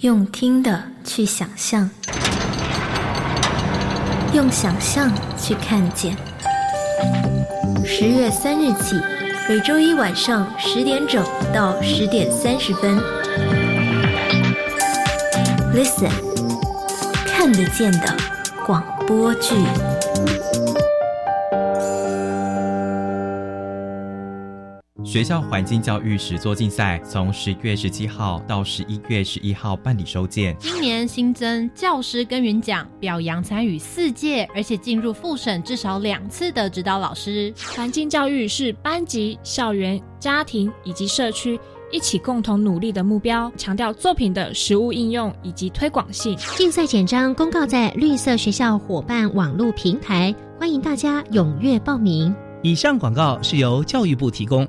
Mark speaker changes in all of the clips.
Speaker 1: 用听的去想象，用想象去看见。十月三日起，每周一晚上十点整到十点三十分，Listen，看得见的广播剧。
Speaker 2: 学校环境教育实作竞赛从十月十七号到十一月十一号办理收件。
Speaker 3: 今年新增教师耕耘奖，表扬参与四届而且进入复审至少两次的指导老师。
Speaker 4: 环境教育是班级、校园、家庭以及社区一起共同努力的目标，强调作品的实物应用以及推广性。
Speaker 5: 竞赛简章公告在绿色学校伙伴网络平台，欢迎大家踊跃报名。
Speaker 6: 以上广告是由教育部提供。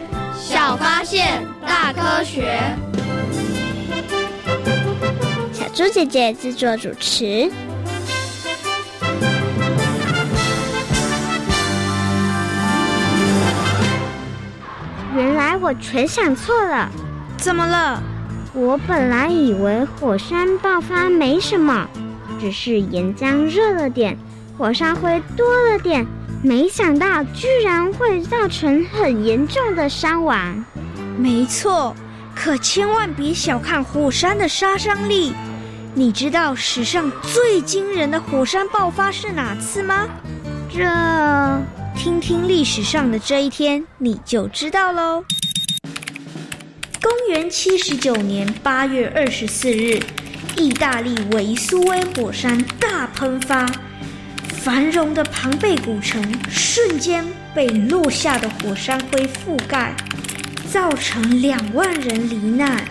Speaker 7: 小发现，大科学。
Speaker 8: 小猪姐姐制作主持。原来我全想错了，
Speaker 9: 怎么了？
Speaker 8: 我本来以为火山爆发没什么，只是岩浆热了点，火山灰多了点，没想到居然会造成很严重的伤亡。
Speaker 9: 没错，可千万别小看火山的杀伤力。你知道史上最惊人的火山爆发是哪次吗？
Speaker 8: 这，
Speaker 9: 听听历史上的这一天，你就知道喽。公元七十九年八月二十四日，意大利维苏威火山大喷发，繁荣的庞贝古城瞬间被落下的火山灰覆盖，造成两万人罹难。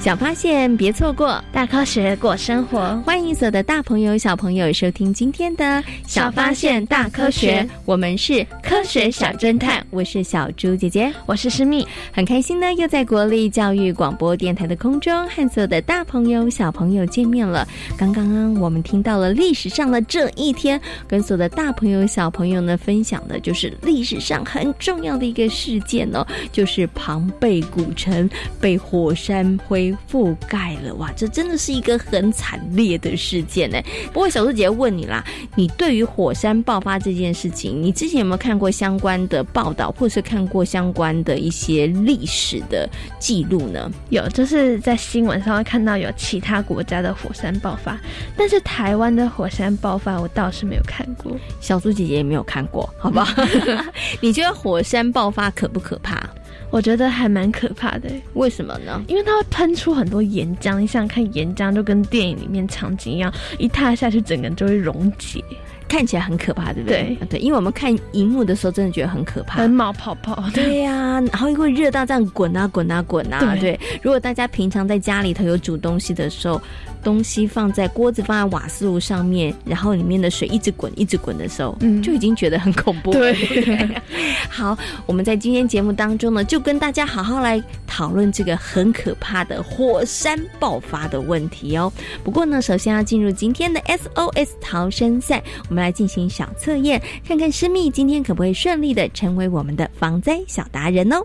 Speaker 10: 小发现，别错过
Speaker 5: 大科学过生活。
Speaker 10: 欢迎所有的大朋友、小朋友收听今天的《
Speaker 5: 小发现大科学》，
Speaker 10: 我们是科学小侦探。我是小猪姐姐，
Speaker 5: 我是诗蜜，
Speaker 10: 很开心呢，又在国立教育广播电台的空中和所有的大朋友、小朋友见面了。刚刚我们听到了历史上的这一天，跟所有的大朋友、小朋友呢分享的就是历史上很重要的一个事件哦，就是庞贝古城被火山灰。覆盖了哇，这真的是一个很惨烈的事件呢。不过小猪姐问你啦，你对于火山爆发这件事情，你之前有没有看过相关的报道，或是看过相关的一些历史的记录呢？
Speaker 5: 有，就是在新闻上会看到有其他国家的火山爆发，但是台湾的火山爆发我倒是没有看过。
Speaker 10: 小猪姐姐也没有看过，好不好？你觉得火山爆发可不可怕？
Speaker 5: 我觉得还蛮可怕的，
Speaker 10: 为什么呢？
Speaker 5: 因为它会喷出很多岩浆，你想想看，岩浆就跟电影里面场景一样，一踏下去，整个人就会溶解，
Speaker 10: 看起来很可怕，对不对？
Speaker 5: 对，
Speaker 10: 对，因为我们看荧幕的时候，真的觉得很可怕，
Speaker 5: 很冒泡泡。
Speaker 10: 对呀，然后会热到这样滚啊滚啊滚啊。对，如果大家平常在家里头有煮东西的时候，东西放在锅子放在瓦斯炉上面，然后里面的水一直滚一直滚的时候，嗯，就已经觉得很恐怖。
Speaker 5: 对，
Speaker 10: 好，我们在今天节目当中呢，就跟大家好好来讨论这个很可怕的火山爆发的问题哦。不过呢，首先要进入今天的 SOS 逃生赛，我们来进行小测验，看看诗密今天可不可以顺利的成为我们的防灾小达人哦。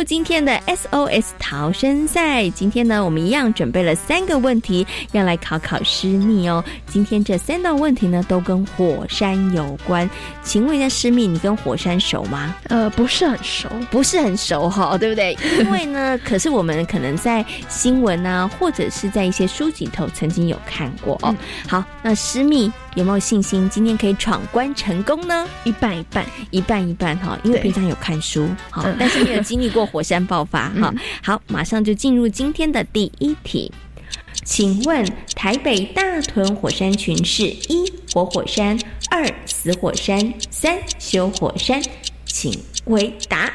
Speaker 10: 入今天的 SOS 逃生赛，今天呢，我们一样准备了三个问题，要来考考师密哦。今天这三道问题呢，都跟火山有关。请问一下，师密，你跟火山熟吗？
Speaker 5: 呃，不是很熟，
Speaker 10: 不是很熟哈，对不对？因为呢，可是我们可能在新闻啊，或者是在一些书籍头曾经有看过哦。好，那诗密有没有信心今天可以闯关成功呢？
Speaker 5: 一半一半，
Speaker 10: 一半一半哈，因为平常有看书哈，但是没有经历过火山爆发 哈。好，马上就进入今天的第一题，请问台北大屯火山群是一活火山，二死火山，三休火山，请回答。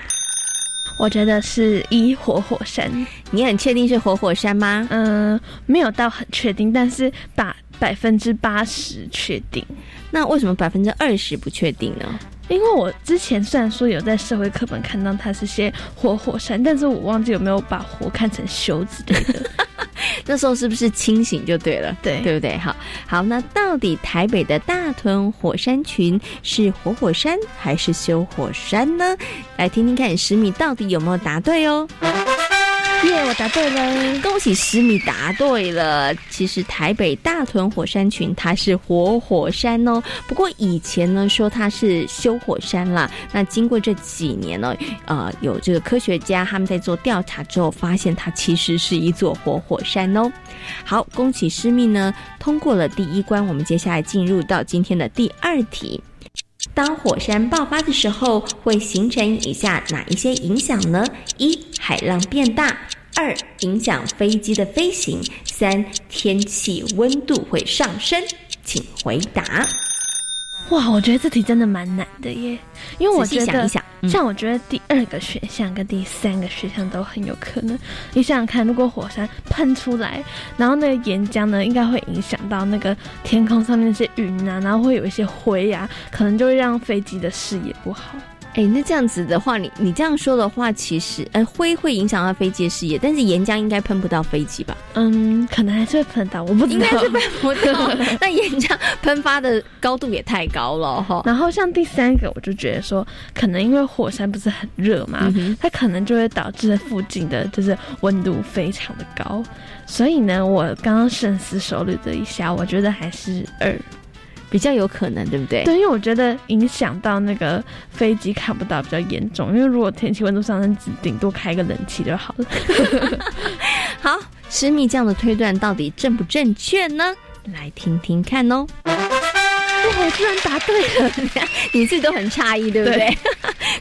Speaker 5: 我觉得是一活火山。
Speaker 10: 你很确定是活火山吗？
Speaker 5: 嗯，没有到很确定，但是把百分之八十确定。
Speaker 10: 那为什么百分之二十不确定呢？
Speaker 5: 因为我之前虽然说有在社会课本看到它是些活火山，但是我忘记有没有把活看成休之类的。
Speaker 10: 那时候是不是清醒就对了？
Speaker 5: 对，
Speaker 10: 对不对？好，好，那到底台北的大屯火山群是活火山还是休火山呢？来听听看，十米到底有没有答对哦。
Speaker 5: 耶，我答对了！
Speaker 10: 恭喜十米答对了。其实台北大屯火山群它是活火山哦，不过以前呢说它是休火山啦。那经过这几年呢，呃，有这个科学家他们在做调查之后，发现它其实是一座活火山哦。好，恭喜诗密呢通过了第一关，我们接下来进入到今天的第二题。当火山爆发的时候，会形成以下哪一些影响呢？一、海浪变大；二、影响飞机的飞行；三、天气温度会上升。请回答。
Speaker 5: 哇，我觉得这题真的蛮难的耶，因为我觉得，
Speaker 10: 仔细想一想嗯
Speaker 5: 像我觉得第二个选项跟第三个选项都很有可能。你想想看，如果火山喷出来，然后那个岩浆呢，应该会影响到那个天空上面那些云啊，然后会有一些灰啊，可能就会让飞机的视野不好。
Speaker 10: 哎，那这样子的话，你你这样说的话，其实呃灰会影响到飞机的视野，但是岩浆应该喷不到飞机吧？
Speaker 5: 嗯，可能还是会喷到，我不知道。
Speaker 10: 应该是喷不到。那岩浆喷发的高度也太高了哈。
Speaker 5: 然后像第三个，我就觉得说，可能因为火山不是很热嘛，
Speaker 10: 嗯
Speaker 5: 它可能就会导致附近的就是温度非常的高，所以呢，我刚刚深思熟虑了一下，我觉得还是二。
Speaker 10: 比较有可能，对不对？
Speaker 5: 对，因为我觉得影响到那个飞机看不到比较严重，因为如果天气温度上升，只顶多开个冷气就好了。
Speaker 10: 好，施密这样的推断到底正不正确呢？来听听看哦。
Speaker 5: 哇，我居然答对了！
Speaker 10: 你自己都很诧异，对不对？
Speaker 5: 对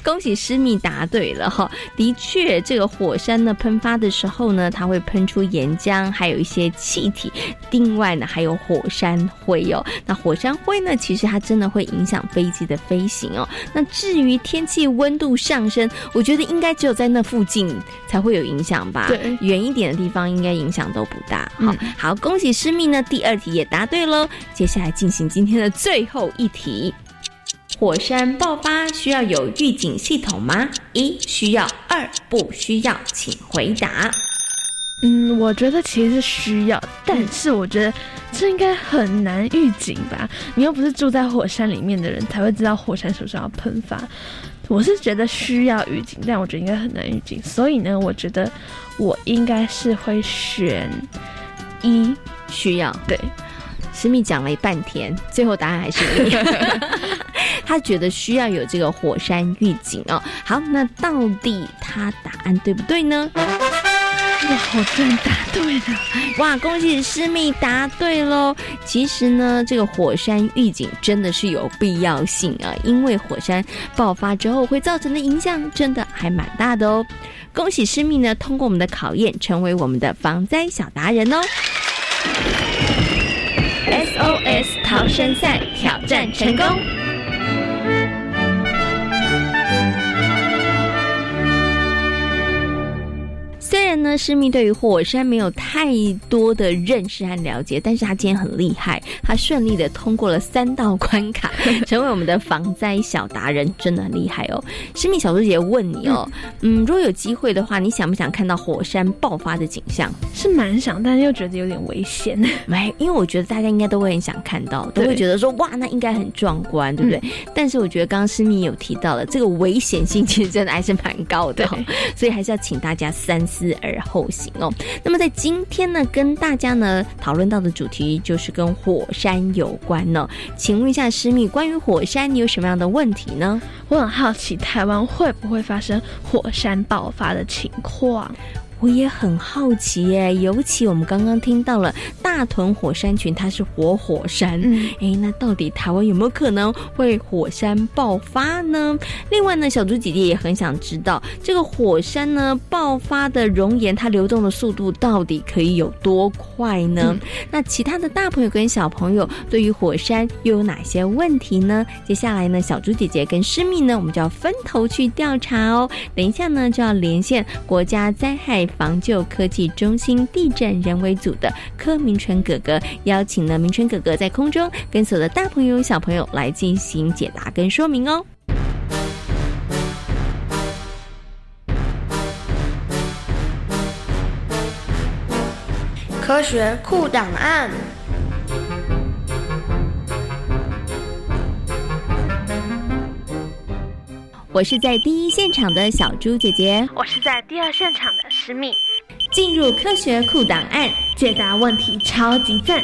Speaker 10: 恭喜诗密答对了哈！的确，这个火山呢喷发的时候呢，它会喷出岩浆，还有一些气体。另外呢，还有火山灰哦。那火山灰呢，其实它真的会影响飞机的飞行哦。那至于天气温度上升，我觉得应该只有在那附近才会有影响吧。
Speaker 5: 对
Speaker 10: 远一点的地方应该影响都不大。好，好，恭喜诗密呢，第二题也答对喽。接下来进行今天的最后一题。火山爆发需要有预警系统吗？一需要，二不需要，请回答。
Speaker 5: 嗯，我觉得其实是需要，但是我觉得这应该很难预警吧？你又不是住在火山里面的人，才会知道火山什么时候要喷发。我是觉得需要预警，但我觉得应该很难预警，所以呢，我觉得我应该是会选一
Speaker 10: 需要。
Speaker 5: 对，
Speaker 10: 诗密讲了一半天，最后答案还是一。他觉得需要有这个火山预警哦。好，那到底他答案对不对呢？
Speaker 5: 哇，我真的答对了！
Speaker 10: 哇，恭喜师密答对喽！其实呢，这个火山预警真的是有必要性啊，因为火山爆发之后会造成的影响真的还蛮大的哦。恭喜师密呢，通过我们的考验，成为我们的防灾小达人哦！SOS 逃生赛挑战成功。然呢，诗密对于火山没有太多的认识和了解，但是他今天很厉害，他顺利的通过了三道关卡，成为我们的防灾小达人，真的很厉害哦。诗密小猪姐姐问你哦，嗯，如果有机会的话，你想不想看到火山爆发的景象？
Speaker 5: 是蛮想，但是又觉得有点危险。
Speaker 10: 没，因为我觉得大家应该都会很想看到，都会觉得说哇，那应该很壮观，对不对？但是我觉得刚刚诗密有提到了，这个危险性其实真的还是蛮高的，所以还是要请大家三思。而后行哦。那么在今天呢，跟大家呢讨论到的主题就是跟火山有关呢。请问一下师密，关于火山，你有什么样的问题呢？
Speaker 5: 我很好奇，台湾会不会发生火山爆发的情况？
Speaker 10: 我也很好奇耶，尤其我们刚刚听到了大屯火山群，它是活火山，哎，那到底台湾有没有可能会火山爆发呢？另外呢，小猪姐姐也很想知道，这个火山呢爆发的熔岩，它流动的速度到底可以有多快呢？那其他的大朋友跟小朋友对于火山又有哪些问题呢？接下来呢，小猪姐姐跟诗密呢，我们就要分头去调查哦。等一下呢，就要连线国家灾害。防救科技中心地震人为组的柯明春哥哥邀请了明春哥哥在空中跟所有的大朋友小朋友来进行解答跟说明哦。
Speaker 9: 科学酷档案。
Speaker 10: 我是在第一现场的小猪姐姐，
Speaker 5: 我是在第二现场的诗敏。
Speaker 10: 进入科学库档案，
Speaker 5: 解答问题超级赞。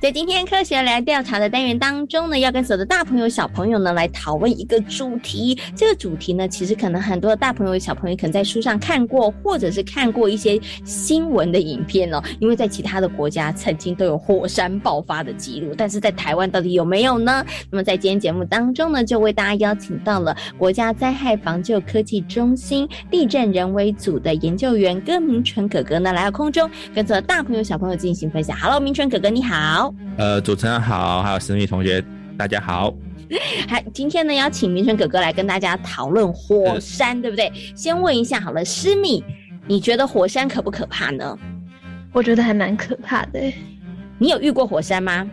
Speaker 10: 在今天科学来调查的单元当中呢，要跟所有的大朋友小朋友呢来讨论一个主题。这个主题呢，其实可能很多的大朋友小朋友可能在书上看过，或者是看过一些新闻的影片哦。因为在其他的国家曾经都有火山爆发的记录，但是在台湾到底有没有呢？那么在今天节目当中呢，就为大家邀请到了国家灾害防救科技中心地震人为组的研究员戈明纯哥哥呢来到空中，跟所有大朋友小朋友进行分享。Hello，明纯哥哥你好。
Speaker 11: 呃，主持人好，还有思密同学，大家好。
Speaker 10: 还今天呢，邀请明春哥哥来跟大家讨论火山，对不对？先问一下好了，思密，你觉得火山可不可怕呢？
Speaker 5: 我觉得还蛮可怕的。
Speaker 10: 你有遇过火山吗？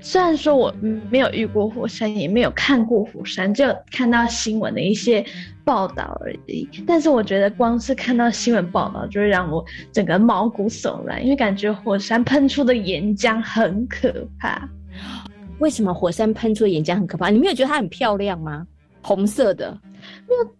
Speaker 5: 虽然说我没有遇过火山，也没有看过火山，就看到新闻的一些报道而已。但是我觉得光是看到新闻报道，就会让我整个毛骨悚然，因为感觉火山喷出的岩浆很可怕。
Speaker 10: 为什么火山喷出的岩浆很可怕？你没有觉得它很漂亮吗？红色的，
Speaker 5: 没有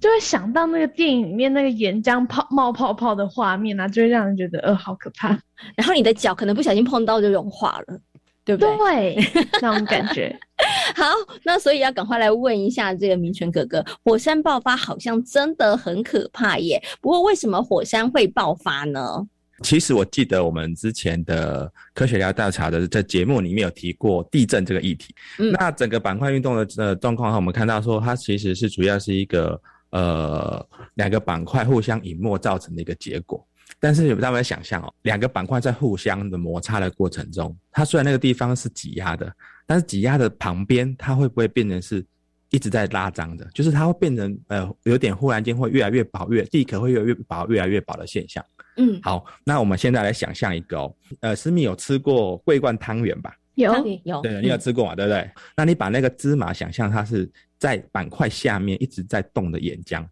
Speaker 5: 就会想到那个电影里面那个岩浆泡冒泡泡的画面啊，就会让人觉得呃好可怕。
Speaker 10: 然后你的脚可能不小心碰到就融化了。对不
Speaker 5: 对？那种感觉。
Speaker 10: 好，那所以要赶快来问一下这个明权哥哥，火山爆发好像真的很可怕耶。不过为什么火山会爆发呢？
Speaker 11: 其实我记得我们之前的科学家调查的在节目里面有提过地震这个议题。嗯，那整个板块运动的呃状况，我们看到说它其实是主要是一个呃两个板块互相隐没造成的一个结果。但是有大家想象哦，两个板块在互相的摩擦的过程中，它虽然那个地方是挤压的，但是挤压的旁边，它会不会变成是一直在拉张的？就是它会变成呃，有点忽然间会越来越薄，越地壳会越来越薄，越来越薄的现象。嗯，好，那我们现在来想象一个哦，呃，思密有吃过桂冠汤圆吧？
Speaker 5: 有
Speaker 10: 有，
Speaker 11: 对，你有吃过嘛？对不对？那你把那个芝麻想象它是在板块下面一直在动的岩浆。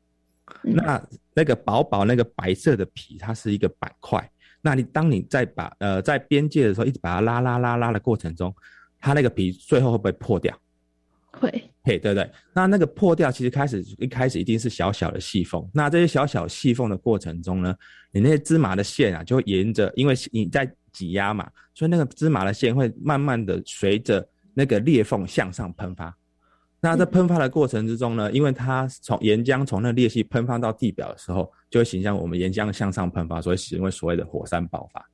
Speaker 11: 那那个薄薄那个白色的皮，它是一个板块。那你当你在把呃在边界的时候，一直把它拉拉拉拉的过程中，它那个皮最后会不会破掉？
Speaker 5: 会，
Speaker 11: 嘿，对不对？那那个破掉，其实开始一开始一定是小小的细缝。那这些小小细缝的过程中呢，你那些芝麻的线啊，就会沿着，因为你在挤压嘛，所以那个芝麻的线会慢慢的随着那个裂缝向上喷发。那在喷发的过程之中呢，因为它从岩浆从那裂隙喷发到地表的时候，就会形成我们岩浆向上喷发，所以形成所谓的火山爆发。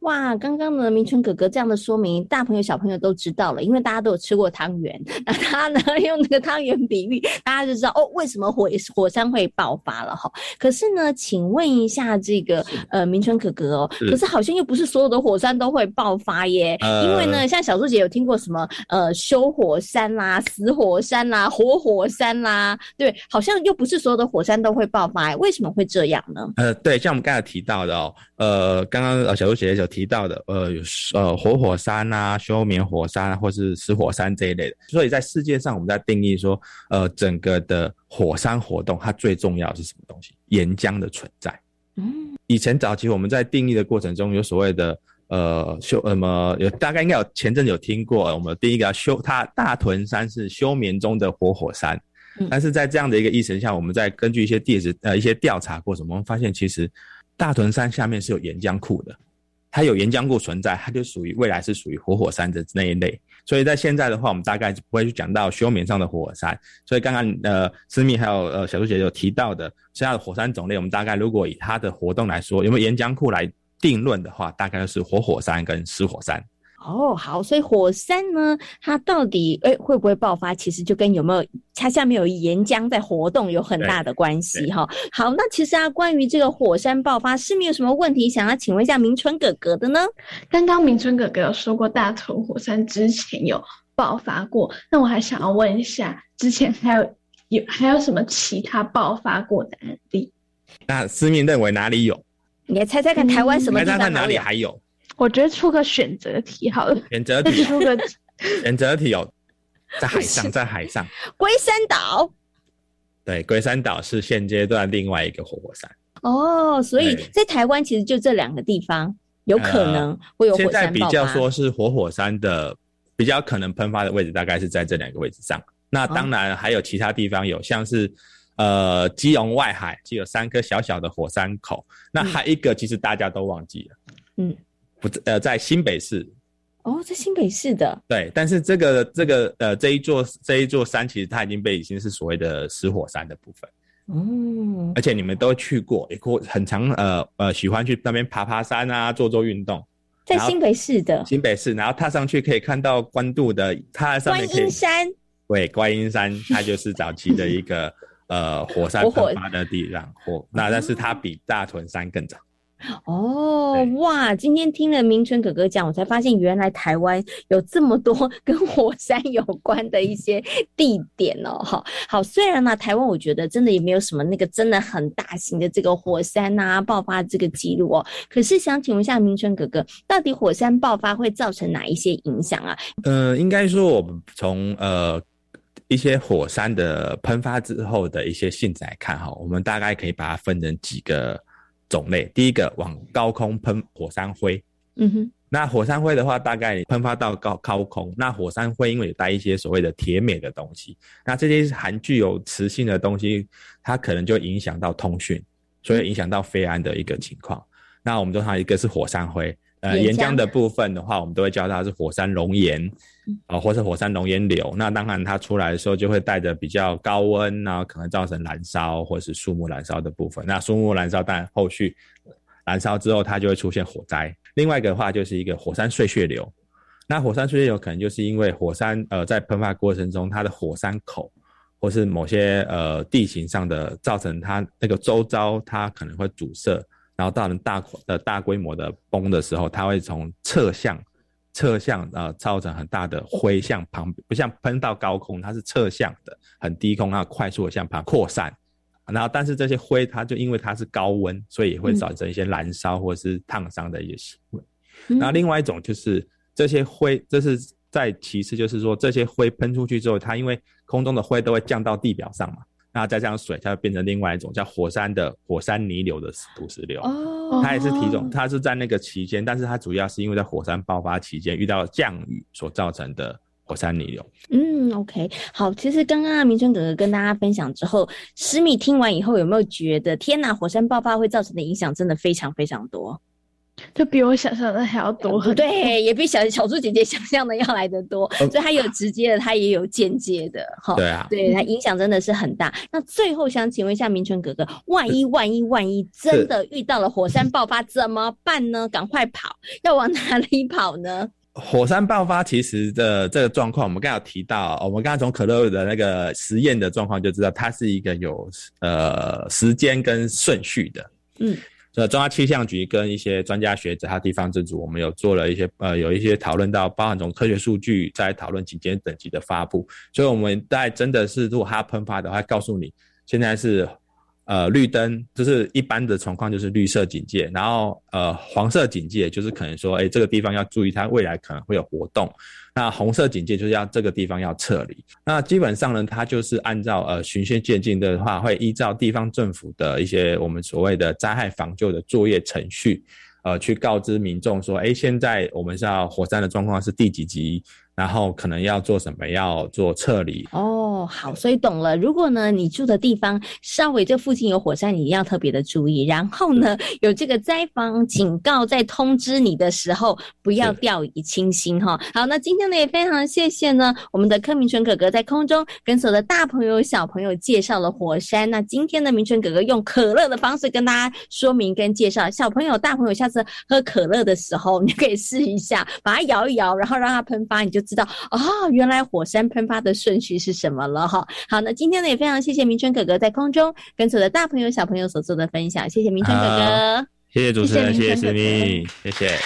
Speaker 10: 哇，刚刚呢，明春哥哥这样的说明，大朋友小朋友都知道了，因为大家都有吃过汤圆，那他呢 用那个汤圆比喻，大家就知道哦，为什么火火山会爆发了哈。可是呢，请问一下这个呃明春哥哥哦，可是好像又不是所有的火山都会爆发耶，
Speaker 11: 呃
Speaker 10: 因为呢，像小猪姐有听过什么呃修火山啦、死火山啦、活火山啦，对，好像又不是所有的火山都会爆发，为什么会这样呢？
Speaker 11: 呃，对，像我们刚才提到的哦，呃，刚刚呃小猪姐姐有提到的，呃，有呃活火山啊、休眠火山啊，或是死火山这一类的。所以在世界上，我们在定义说，呃，整个的火山活动，它最重要的是什么东西？岩浆的存在。
Speaker 10: 嗯，
Speaker 11: 以前早期我们在定义的过程中，有所谓的呃休呃什么有大概应该有前阵子有听过，呃我们第一个要休它大屯山是休眠中的活火山。但是在这样的一个意识下，我们在根据一些地质呃一些调查过程，我们发现其实大屯山下面是有岩浆库的，它有岩浆库存在，它就属于未来是属于活火山的那一类。所以在现在的话，我们大概就不会去讲到休眠上的活火山。所以刚刚呃思密还有呃小苏姐有提到的现在的火山种类，我们大概如果以它的活动来说，有没有岩浆库来定论的话，大概就是活火山跟死火山。
Speaker 10: 哦，好，所以火山呢，它到底诶会不会爆发，其实就跟有没有它下面有岩浆在活动有很大的关系哈。好，那其实啊，关于这个火山爆发，是没有什么问题想要请问一下明春哥哥的呢？
Speaker 5: 刚刚明春哥哥有说过大屯火山之前有爆发过，那我还想要问一下，之前还有有还有什么其他爆发过的案例？
Speaker 11: 那思密认为哪里有？
Speaker 10: 你来猜猜看，台湾什么地方
Speaker 11: 猜猜哪里？还有？
Speaker 5: 我觉得出个选择题好了，
Speaker 11: 选择
Speaker 5: 再
Speaker 11: 题，
Speaker 5: 出个
Speaker 11: 选择题有 在海上，在海上。
Speaker 10: 龟山岛
Speaker 11: 对，龟山岛是现阶段另外一个活火山。
Speaker 10: 哦，所以在台湾其实就这两个地方有可能会有火
Speaker 11: 呃现在比
Speaker 10: 山爆发。
Speaker 11: 较说是活火山的比较可能喷发的位置，大概是在这两个位置上。那
Speaker 10: 哦
Speaker 11: 当然还有其他地方有，像是呃基隆外海就有三颗小小的火山口。那还一个其实大家都忘记了，
Speaker 10: 嗯，
Speaker 11: 不呃在新北市。
Speaker 10: 哦，在新北市的
Speaker 11: 对，但是这个这个呃这一座这一座山，其实它已经被已经是所谓的死火山的部分。
Speaker 10: 哦，
Speaker 11: 而且你们都去过，也过很常呃呃喜欢去那边爬爬山啊，做做运动。
Speaker 10: 在新北市的
Speaker 11: 新北市，然后踏上去可以看到关渡的，它上面可以
Speaker 10: 音山。
Speaker 11: 对观音山，它就是早期的一个呃火山 喷发的地方，火那但是它比大屯山更早。
Speaker 10: 哦，哇！今天听了明春哥哥讲，我才发现原来台湾有这么多 跟火山有关的一些地点哦。哈，好，虽然呢，台湾我觉得真的也没有什么那个真的很大型的这个火山呐、爆发这个记录哦，可是想请问一下明春哥哥，到底火山爆发会造成哪一些影响啊？
Speaker 11: 呃，应该说我们从呃一些火山的喷发之后的一些性质来看哈，我们大概可以把它分成几个种类。第一个往高空喷火山灰，
Speaker 10: 嗯哼，
Speaker 11: 那火山灰的话，大概喷发到高高空，那火山灰因为有带一些所谓的铁镁的东西，那这些含具有磁性的东西，它可能就影响到通讯，所以影响到飞安的一个情况。那我们通常一个是火山灰，呃，
Speaker 10: 岩浆
Speaker 11: 岩浆的部分的话，我们都会叫它是火山熔岩，啊、或是火山熔岩流。那当然它出来的时候就会带着比较高温，然后可能造成燃烧或是树木燃烧的部分。那树木燃烧，当然后续燃烧之后，它就会出现火灾。另外一个的话，就是一个火山碎屑流。那火山碎屑流可能就是因为火山呃在喷发过程中，它的火山口或是某些呃地形上的造成它那个周遭它可能会阻塞，然后到了大的大规模的崩的时候，它会从侧向侧向呃造成很大的灰向旁，不像喷到高空，它是侧向的很低空，然后快速的向旁扩散。然后，但是这些灰它就因为它是高温，所以也会造成一些燃烧或是烫伤的一些行为。然后另外一种就是这些灰，这是在其次就是说这些灰喷出去之后，它因为空中的灰都会降到地表上嘛，那再加上水，它会变成另外一种叫火山的火山泥流的土石流。
Speaker 10: 哦
Speaker 11: 它也是体种，它是在那个期间，但是它主要是因为在火山爆发期间遇到降雨所造成的火山泥流。
Speaker 10: 嗯，OK，好。其实刚刚啊，明春哥哥跟大家分享之后，石米听完以后有没有觉得，天呐，火山爆发会造成的影响真的非常非常多？
Speaker 5: 就比我想象的还要多很多。
Speaker 10: 对，也比小小猪姐姐想象的要来的多，所以它有直接的，它也有间接的，哈。
Speaker 11: 对啊
Speaker 10: 对它影响真的是很大。那最后想请问一下明春哥哥，万一万一万一真的遇到了火山爆发怎么办呢？赶快跑，要往哪里跑呢？
Speaker 11: 火山爆发其实的这个状况，我们刚刚有提到，我们刚刚从可乐的那个实验的状况就知道，它是一个有呃时间跟顺序的。
Speaker 10: 嗯，
Speaker 11: 呃，中央气象局跟一些专家学者，还有地方政府，我们有做了一些呃，有一些讨论到，包含从科学数据在讨论警戒等级的发布。所以我们在真的是，如果它喷发的话，告诉你现在是呃绿灯，就是一般的情况就是绿色警戒，然后呃黄色警戒就是可能说，哎，这个地方要注意，它未来可能会有活动。那红色警戒就是要这个地方要撤离。那基本上呢，它就是按照呃循序渐进的话，会依照地方政府的一些我们所谓的灾害防救的作业程序，呃，去告知民众说，哎，现在我们是要火山的状况是第几级，然后可能要做什么，要做撤离。
Speaker 10: 哦，好，所以懂了。如果呢，你住的地方稍微这附近有火山，你一定要特别的注意。然后呢，有这个灾防警告在通知你的时候，不要掉以轻心哈。好，那今天呢也非常谢谢呢我们的柯明春哥哥在空中跟所有的大朋友小朋友介绍了火山。那今天呢明春哥哥用可乐的方式跟大家说明跟介绍，小朋友大朋友下次喝可乐的时候，你可以试一下，把它摇一摇，然后让它喷发，你就知道哦，原来火山喷发的顺序是什么了哈。好，那今天呢也非常谢谢明春哥哥在空中跟所有的大朋友小朋友所做的分享，谢谢明春哥哥。
Speaker 11: 谢谢主持人，谢谢思
Speaker 10: 谢谢明春哥
Speaker 11: 密，谢谢。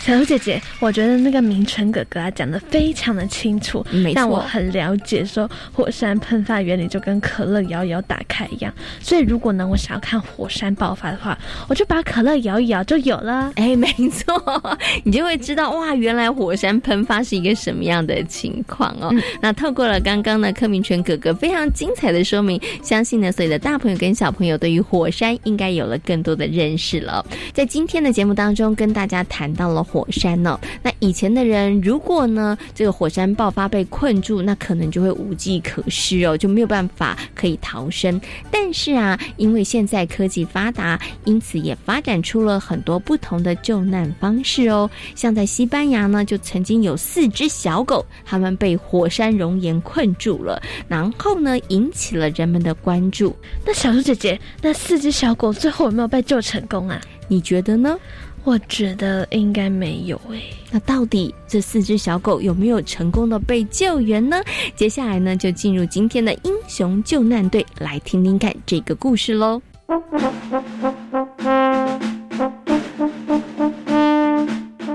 Speaker 5: 小猪姐姐，我觉得那个明春哥哥啊讲的非常的清楚，
Speaker 10: 没错
Speaker 5: 让我很了解说火山喷发原理就跟可乐摇一摇打开一样。所以如果呢我想要看火山爆发的话，我就把可乐摇一摇就有了。
Speaker 10: 哎，没错，你就会知道哇，原来火山喷发是一个什么样的情况哦。
Speaker 5: 嗯
Speaker 10: 那透过了刚刚呢柯明全哥哥非常精彩的说明，相信呢所有的大朋友跟小朋友对于火山应该有了更多的认识了。在今天的节目当中，跟大家谈到了火山呢、那以前的人如果呢这个火山爆发被困住，那可能就会无计可施哦，就没有办法可以逃生。但是啊，因为现在科技发达，因此也发展出了很多不同的救难方式哦。像在西班牙呢，就曾经有四只小狗，它们被火山熔岩困住了，然后呢，引起了人们的关注。
Speaker 5: 那小猪姐姐，那四只小狗最后有没有被救成功啊？
Speaker 10: 你觉得呢？
Speaker 5: 我觉得应该没有诶、
Speaker 10: 那到底这四只小狗有没有成功的被救援呢？接下来呢，就进入今天的英雄救难队，来听听看这个故事喽。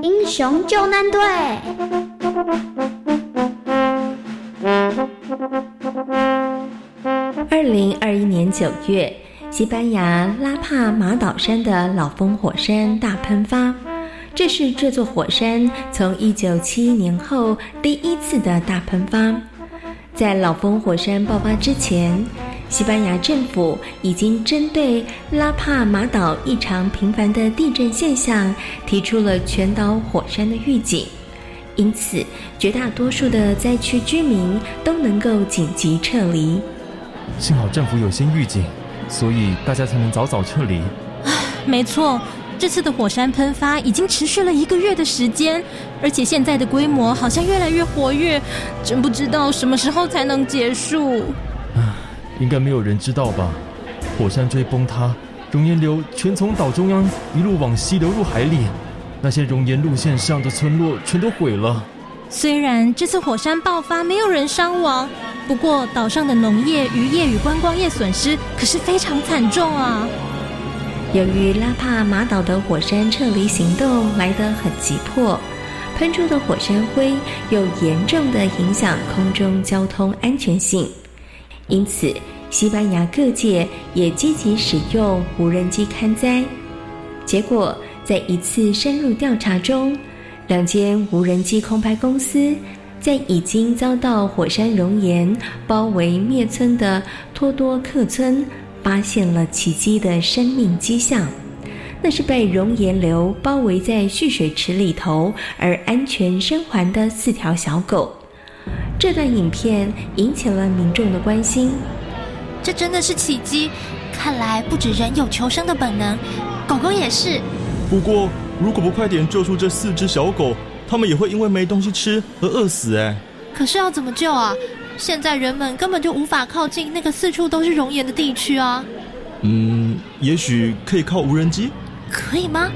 Speaker 8: 英雄救难队。
Speaker 10: 二零二一年九月，西班牙拉帕马岛山的老峰火山大喷发，这是这座火山从一九七一年后第一次的大喷发。在老峰火山爆发之前，西班牙政府已经针对拉帕马岛异常频繁的地震现象提出了全岛火山的预警。因此，绝大多数的灾区居民都能够紧急撤离。
Speaker 12: 幸好政府有先预警，所以大家才能早早撤离。
Speaker 3: 没错，这次的火山喷发已经持续了一个月的时间，而且现在的规模好像越来越活跃，真不知道什么时候才能结束。
Speaker 12: 应该没有人知道吧？火山锥崩塌，熔岩流全从岛中央一路往西流入海里，那些熔岩路线上的村落全都毁了。
Speaker 3: 虽然这次火山爆发没有人伤亡，不过岛上的农业、渔业与观光业损失可是非常惨重啊。
Speaker 10: 由于拉帕马岛的火山撤离行动来得很急迫，喷出的火山灰又严重的影响空中交通安全性，因此西班牙各界也积极使用无人机勘灾。结果，在一次深入调查中，两间无人机空拍公司在已经遭到火山熔岩包围灭村的托多克村，发现了奇迹的生命迹象。那是被熔岩流包围在蓄水池里头而安全生还的四条小狗。这段影片引起了民众的关心。
Speaker 3: 这真的是奇迹，看来不止人有求生的本能，狗狗也是。
Speaker 13: 不过，如果不快点救出这四只小狗，它们也会因为没东西吃而饿死。哎，
Speaker 3: 可是要怎么救啊？现在人们根本就无法靠近那个四处都是熔岩的地区啊。
Speaker 13: 嗯，也许可以靠无人机。
Speaker 3: 可以吗？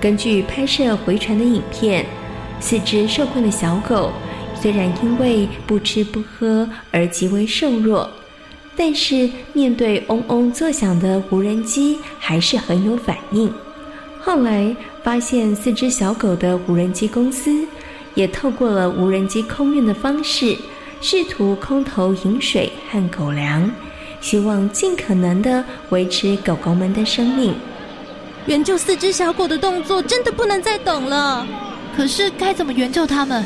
Speaker 14: 根据拍摄回传的影片，四只受困的小狗虽然因为不吃不喝而极为瘦弱，但是面对嗡嗡作响的无人机，还是很有反应。后来发现，四只小狗的无人机公司也透过了无人机空运的方式，试图空投饮水和狗粮，希望尽可能的维持狗狗们的生命。
Speaker 3: 援救四只小狗的动作真的不能再等了。可是该怎么援救它们？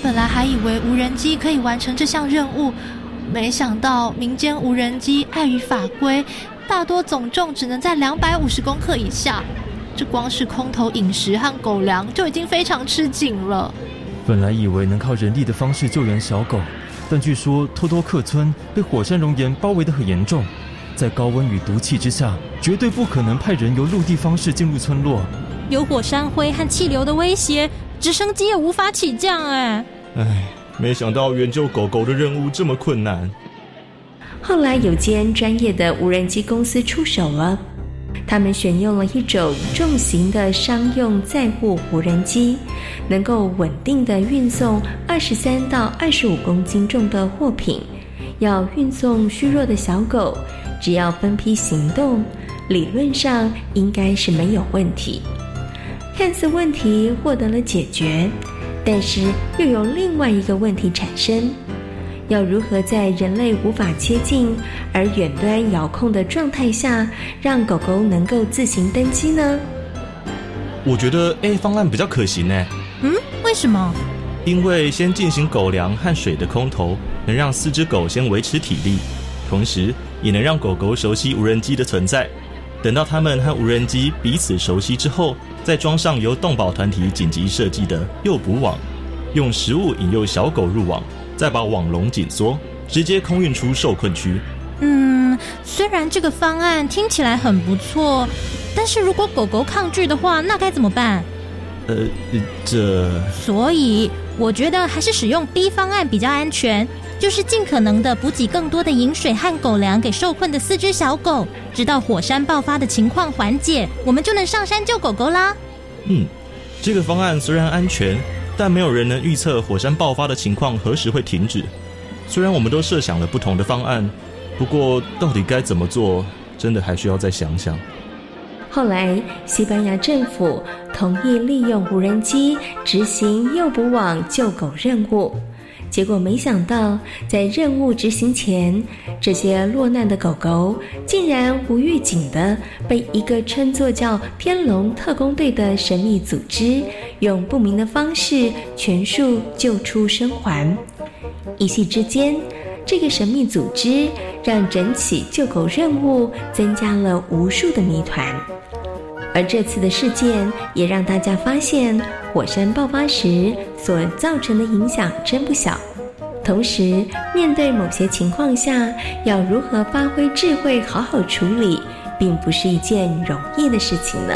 Speaker 3: 本来还以为无人机可以完成这项任务，没想到民间无人机碍于法规，大多总重只能在两百五十公克以下。这光是空投饮食和狗粮就已经非常吃紧了。
Speaker 13: 本来以为能靠人力的方式救援小狗，但据说托托克村被火山熔岩包围得很严重。在高温与毒气之下，绝对不可能派人由陆地方式进入村落。
Speaker 3: 有火山灰和气流的威胁，直升机也无法起降。哎，
Speaker 13: 唉，没想到援救狗狗的任务这么困难。
Speaker 14: 后来有间专业的无人机公司出手了，他们选用了一种重型的商用载货无人机，能够稳定的运送二十三到二十五公斤重的货品。要运送虚弱的小狗。只要分批行动，理论上应该是没有问题。看似问题获得了解决，但是又有另外一个问题产生：要如何在人类无法接近而远端遥控的状态下，让狗狗能够自行登机呢？
Speaker 13: 我觉得 A 方案比较可行呢。
Speaker 3: 嗯，为什么？
Speaker 13: 因为先进行狗粮和水的空投，能让四只狗先维持体力，同时。也能让狗狗熟悉无人机的存在。等到它们和无人机彼此熟悉之后，再装上由动保团体紧急设计的诱捕网，用食物引诱小狗入网，再把网笼紧缩，直接空运出受困区。
Speaker 3: 嗯，虽然这个方案听起来很不错，但是如果狗狗抗拒的话，那该怎么办？
Speaker 13: 呃，这……
Speaker 3: 所以我觉得还是使用 B 方案比较安全。就是尽可能的补给更多的饮水和狗粮给受困的四只小狗，直到火山爆发的情况缓解，我们就能上山救狗狗啦。
Speaker 13: 嗯，这个方案虽然安全，但没有人能预测火山爆发的情况何时会停止。虽然我们都设想了不同的方案，不过到底该怎么做，真的还需要再想想。
Speaker 14: 后来，西班牙政府同意利用无人机执行诱捕网救狗任务。结果没想到，在任务执行前，这些落难的狗狗竟然无预警的被一个称作叫“天龙特工队”的神秘组织用不明的方式全数救出生还。一夕之间，这个神秘组织让整起救狗任务增加了无数的谜团。而这次的事件也让大家发现，火山爆发时所造成的影响真不小。同时，面对某些情况下，要如何发挥智慧，好好处理，并不是一件容易的事情呢。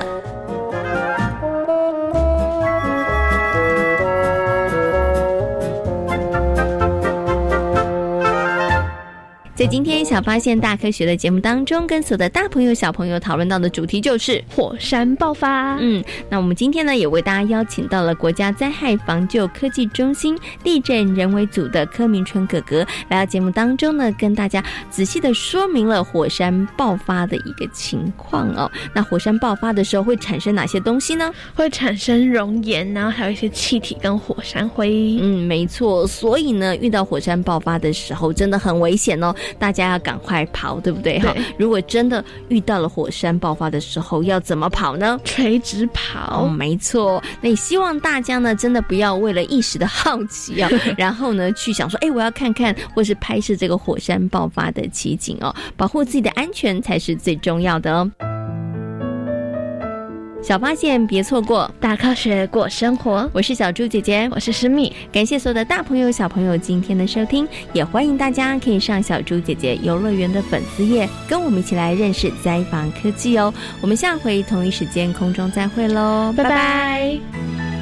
Speaker 10: 在今天小发现大科学的节目当中，跟所有的大朋友小朋友讨论到的主题就是
Speaker 5: 火山爆发。
Speaker 10: 嗯，那我们今天呢，也为大家邀请到了国家灾害防救科技中心地震人为组的柯明春哥哥来到节目当中呢，跟大家仔细的说明了火山爆发的一个情况哦。那火山爆发的时候会产生哪些东西呢？
Speaker 5: 会产生熔岩，然后还有一些气体跟火山灰。
Speaker 10: 嗯，没错。所以呢，遇到火山爆发的时候，真的很危险哦。大家要赶快跑，对不对？哈，如果真的遇到了火山爆发的时候，要怎么跑呢？
Speaker 5: 垂直跑，
Speaker 10: 没错。那也希望大家呢，真的不要为了一时的好奇啊，然后呢，去想说，哎，我要看看或是拍摄这个火山爆发的奇景哦，保护自己的安全才是最重要的哦。小发现别错过，
Speaker 5: 大科学过生活。
Speaker 10: 我是小猪姐姐，
Speaker 5: 我是诗密。
Speaker 10: 感谢所有的大朋友、小朋友今天的收听，也欢迎大家可以上小猪姐姐游乐园的粉丝页，跟我们一起来认识灾防科技哦。我们下回同一时间空中再会喽，
Speaker 5: 拜拜。